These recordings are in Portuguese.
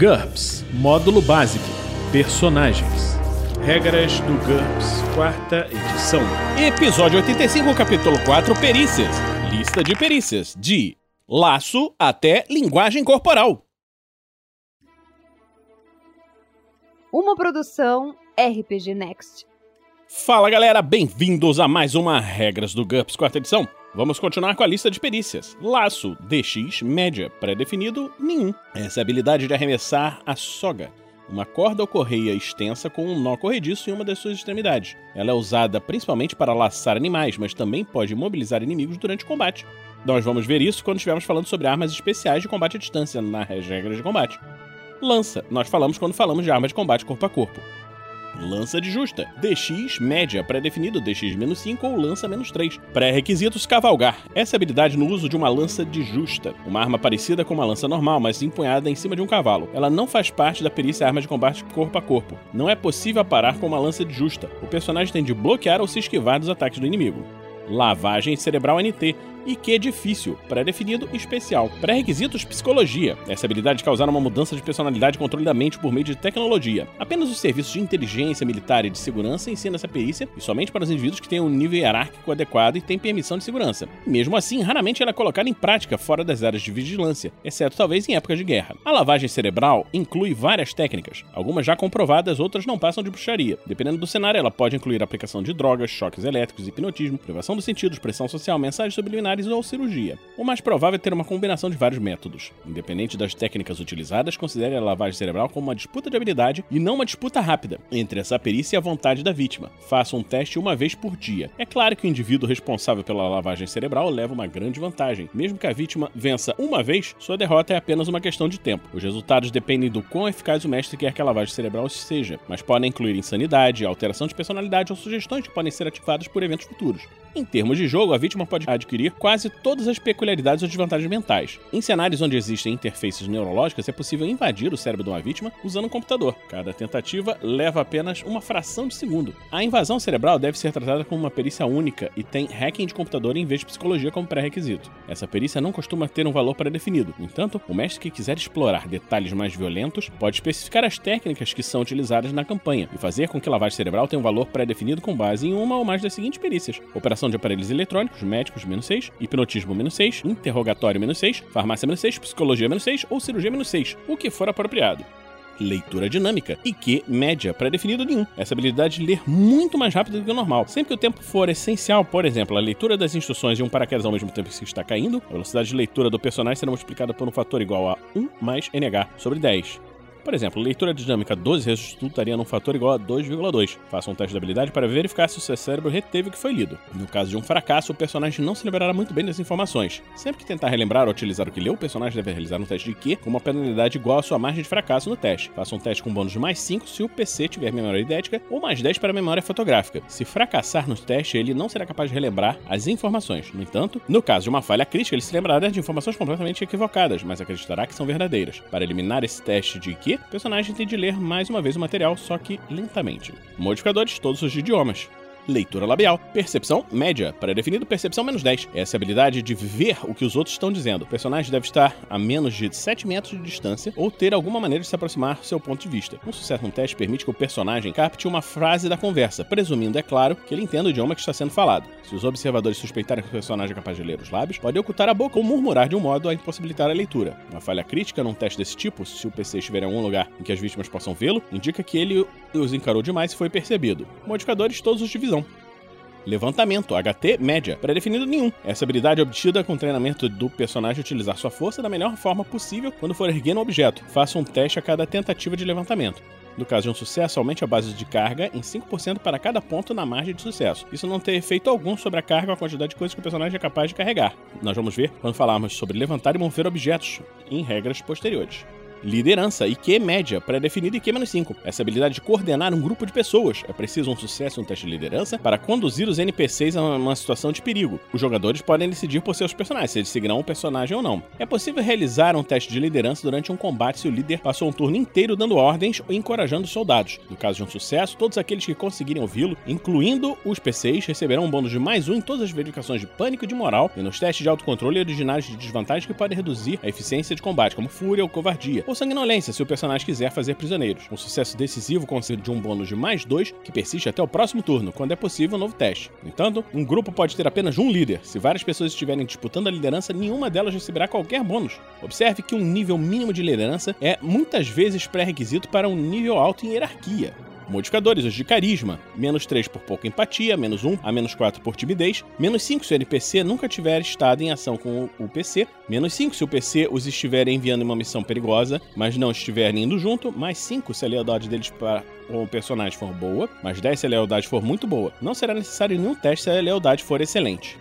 GURPS Módulo Básico Personagens Regras do GURPS, quarta edição. Episódio 85, capítulo 4 Perícias. Lista de perícias. De laço até linguagem corporal. Uma produção RPG Next. Fala galera, bem-vindos a mais uma Regras do GURPS, quarta edição. Vamos continuar com a lista de perícias. Laço, DX, média, pré-definido, nenhum. Essa é a habilidade de arremessar a soga, uma corda ou correia extensa com um nó corrediço em uma das suas extremidades. Ela é usada principalmente para laçar animais, mas também pode imobilizar inimigos durante o combate. Nós vamos ver isso quando estivermos falando sobre armas especiais de combate à distância nas regras de combate. Lança, nós falamos quando falamos de arma de combate corpo a corpo. Lança de justa, DX média, pré-definido DX-5 ou lança-3. Pré-requisitos cavalgar. Essa habilidade no uso de uma lança de justa, uma arma parecida com uma lança normal, mas empunhada em cima de um cavalo. Ela não faz parte da perícia arma de combate corpo a corpo. Não é possível parar com uma lança de justa. O personagem tem de bloquear ou se esquivar dos ataques do inimigo. Lavagem cerebral NT e que difícil, pré-definido e especial. Pré-requisitos psicologia. Essa habilidade de causar uma mudança de personalidade e controle da mente por meio de tecnologia. Apenas os serviços de inteligência militar e de segurança ensinam essa perícia e somente para os indivíduos que têm um nível hierárquico adequado e têm permissão de segurança. Mesmo assim, raramente ela é colocada em prática fora das áreas de vigilância, exceto talvez em épocas de guerra. A lavagem cerebral inclui várias técnicas, algumas já comprovadas, outras não passam de bruxaria. Dependendo do cenário, ela pode incluir aplicação de drogas, choques elétricos, hipnotismo, privação dos sentidos, pressão social, mensagens subliminares ou cirurgia. O mais provável é ter uma combinação de vários métodos. Independente das técnicas utilizadas, considere a lavagem cerebral como uma disputa de habilidade e não uma disputa rápida entre essa perícia e a vontade da vítima. Faça um teste uma vez por dia. É claro que o indivíduo responsável pela lavagem cerebral leva uma grande vantagem. Mesmo que a vítima vença uma vez, sua derrota é apenas uma questão de tempo. Os resultados dependem do quão eficaz o mestre quer que a lavagem cerebral seja, mas podem incluir insanidade, alteração de personalidade ou sugestões que podem ser ativadas por eventos futuros. Em termos de jogo, a vítima pode adquirir quase todas as peculiaridades ou desvantagens mentais. Em cenários onde existem interfaces neurológicas, é possível invadir o cérebro de uma vítima usando um computador. Cada tentativa leva apenas uma fração de segundo. A invasão cerebral deve ser tratada como uma perícia única e tem hacking de computador em vez de psicologia como pré-requisito. Essa perícia não costuma ter um valor pré-definido. No entanto, o mestre que quiser explorar detalhes mais violentos pode especificar as técnicas que são utilizadas na campanha e fazer com que lavagem cerebral tenha um valor pré-definido com base em uma ou mais das seguintes perícias: operação de aparelhos eletrônicos, médicos, menos 6, hipnotismo, menos 6, interrogatório, menos 6, farmácia, menos 6, psicologia, menos 6 ou cirurgia, menos 6, o que for apropriado leitura dinâmica e que média pré-definido nenhum. Essa habilidade de ler muito mais rápido do que o normal. Sempre que o tempo for essencial, por exemplo, a leitura das instruções e um paraquedas ao mesmo tempo que se está caindo, a velocidade de leitura do personagem será multiplicada por um fator igual a 1 mais NH sobre 10. Por exemplo, leitura dinâmica 12 resultaria num fator igual a 2,2. Faça um teste de habilidade para verificar se o seu cérebro reteve o que foi lido. No caso de um fracasso, o personagem não se lembrará muito bem das informações. Sempre que tentar relembrar ou utilizar o que leu, o personagem deve realizar um teste de Q com uma penalidade igual à sua margem de fracasso no teste. Faça um teste com bônus de mais 5 se o PC tiver memória idética ou mais 10 para memória fotográfica. Se fracassar no teste, ele não será capaz de relembrar as informações. No entanto, no caso de uma falha crítica, ele se lembrará de informações completamente equivocadas, mas acreditará que são verdadeiras. Para eliminar esse teste de Q, o personagem tem de ler mais uma vez o material, só que lentamente. Modificadores, todos os idiomas. Leitura labial. Percepção média. Pré-definido, percepção menos 10. Essa é a habilidade de ver o que os outros estão dizendo. O personagem deve estar a menos de 7 metros de distância ou ter alguma maneira de se aproximar do seu ponto de vista. Um sucesso no teste permite que o personagem capte uma frase da conversa, presumindo, é claro, que ele entenda o idioma que está sendo falado. Se os observadores suspeitarem que o personagem é capaz de ler os lábios, pode ocultar a boca ou murmurar de um modo a impossibilitar a leitura. Uma falha crítica num teste desse tipo, se o PC estiver em algum lugar em que as vítimas possam vê-lo, indica que ele os encarou demais e foi percebido. Modificadores todos os de Levantamento, HT média, pré-definido nenhum. Essa habilidade é obtida com o treinamento do personagem utilizar sua força da melhor forma possível quando for erguendo um objeto. Faça um teste a cada tentativa de levantamento. No caso de um sucesso, aumente a base de carga em 5% para cada ponto na margem de sucesso. Isso não tem efeito algum sobre a carga ou a quantidade de coisas que o personagem é capaz de carregar. Nós vamos ver quando falarmos sobre levantar e mover objetos em regras posteriores. Liderança, IQ média, pré-definido IQ menos 5. Essa habilidade de coordenar um grupo de pessoas. É preciso um sucesso no teste de liderança para conduzir os NPCs a uma situação de perigo. Os jogadores podem decidir por seus personagens, se eles seguirão o personagem ou não. É possível realizar um teste de liderança durante um combate se o líder passou um turno inteiro dando ordens ou encorajando os soldados. No caso de um sucesso, todos aqueles que conseguirem ouvi-lo, incluindo os PCs, receberão um bônus de mais um em todas as verificações de pânico e de moral e nos testes de autocontrole originários de desvantagem que podem reduzir a eficiência de combate, como fúria ou covardia ou sanguinolência se o personagem quiser fazer prisioneiros. Um sucesso decisivo concede um bônus de mais dois que persiste até o próximo turno, quando é possível um novo teste. No entanto, um grupo pode ter apenas um líder. Se várias pessoas estiverem disputando a liderança, nenhuma delas receberá qualquer bônus. Observe que um nível mínimo de liderança é muitas vezes pré-requisito para um nível alto em hierarquia. Modificadores, os de carisma. Menos 3 por pouca empatia, menos 1 a menos 4 por timidez, menos 5 se o NPC nunca tiver estado em ação com o PC, menos 5 se o PC os estiver enviando em uma missão perigosa, mas não estiverem indo junto, mais 5 se a lealdade deles para o personagem for boa, mais 10 se a lealdade for muito boa. Não será necessário nenhum teste se a lealdade for excelente.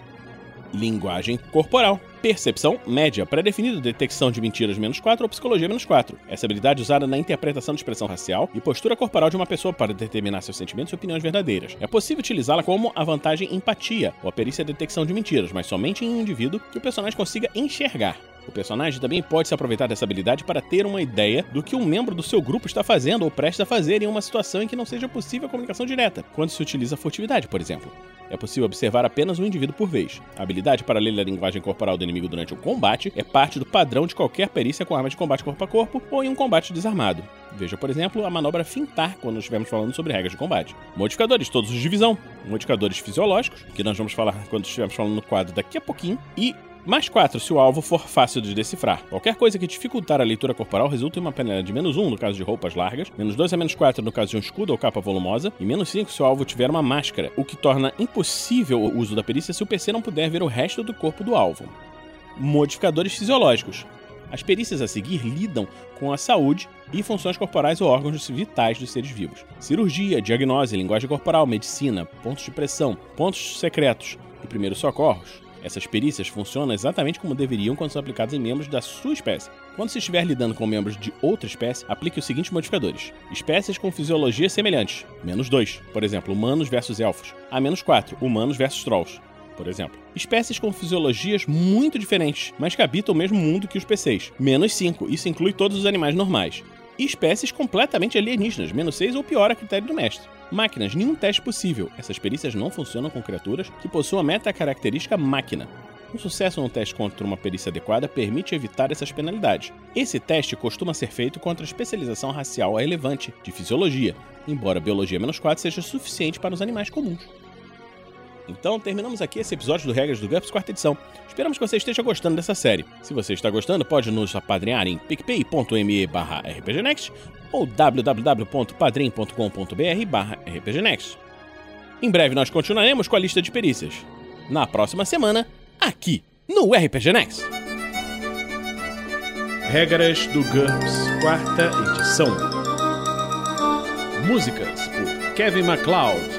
Linguagem corporal. Percepção média, pré-definido detecção de mentiras menos 4 ou psicologia menos 4. Essa habilidade é usada na interpretação de expressão racial e postura corporal de uma pessoa para determinar seus sentimentos e opiniões verdadeiras. É possível utilizá-la como a vantagem empatia ou a perícia detecção de mentiras, mas somente em um indivíduo que o personagem consiga enxergar. O personagem também pode se aproveitar dessa habilidade para ter uma ideia do que um membro do seu grupo está fazendo ou presta a fazer em uma situação em que não seja possível a comunicação direta, quando se utiliza furtividade, por exemplo. É possível observar apenas um indivíduo por vez. A habilidade para ler a linguagem corporal do inimigo durante o combate é parte do padrão de qualquer perícia com arma de combate corpo a corpo ou em um combate desarmado. Veja, por exemplo, a manobra fintar quando estivermos falando sobre regras de combate. Modificadores, todos os de visão. Modificadores fisiológicos, que nós vamos falar quando estivermos falando no quadro daqui a pouquinho. E mais 4 se o alvo for fácil de decifrar. Qualquer coisa que dificultar a leitura corporal resulta em uma penalidade de menos 1 no caso de roupas largas, menos 2 a menos 4 no caso de um escudo ou capa volumosa, e menos 5 se o alvo tiver uma máscara, o que torna impossível o uso da perícia se o PC não puder ver o resto do corpo do alvo. Modificadores fisiológicos. As perícias a seguir lidam com a saúde e funções corporais ou órgãos vitais dos seres vivos. Cirurgia, diagnose, linguagem corporal, medicina, pontos de pressão, pontos secretos e primeiros socorros essas perícias funcionam exatamente como deveriam quando são aplicadas em membros da sua espécie. Quando se estiver lidando com membros de outra espécie, aplique os seguintes modificadores: espécies com fisiologia semelhantes, menos 2, por exemplo, humanos versus elfos, a menos 4, humanos versus trolls. Por exemplo, espécies com fisiologias muito diferentes, mas que habitam o mesmo mundo que os PCs. Menos 5, isso inclui todos os animais normais e espécies completamente alienígenas, menos 6 ou pior a critério do mestre. Máquinas, nenhum teste possível. Essas perícias não funcionam com criaturas que possuam a meta-característica máquina. Um sucesso no teste contra uma perícia adequada permite evitar essas penalidades. Esse teste costuma ser feito contra especialização racial relevante de fisiologia, embora biologia menos 4 seja suficiente para os animais comuns. Então, terminamos aqui esse episódio do Regras do GURPS, quarta edição. Esperamos que você esteja gostando dessa série. Se você está gostando, pode nos apadrinhar em picpay.me barra rpgnext ou www.padrim.com.br barra rpgnext. Em breve nós continuaremos com a lista de perícias. Na próxima semana, aqui no RPG Next. Regras do GURPS, quarta edição. Músicas por Kevin MacLeod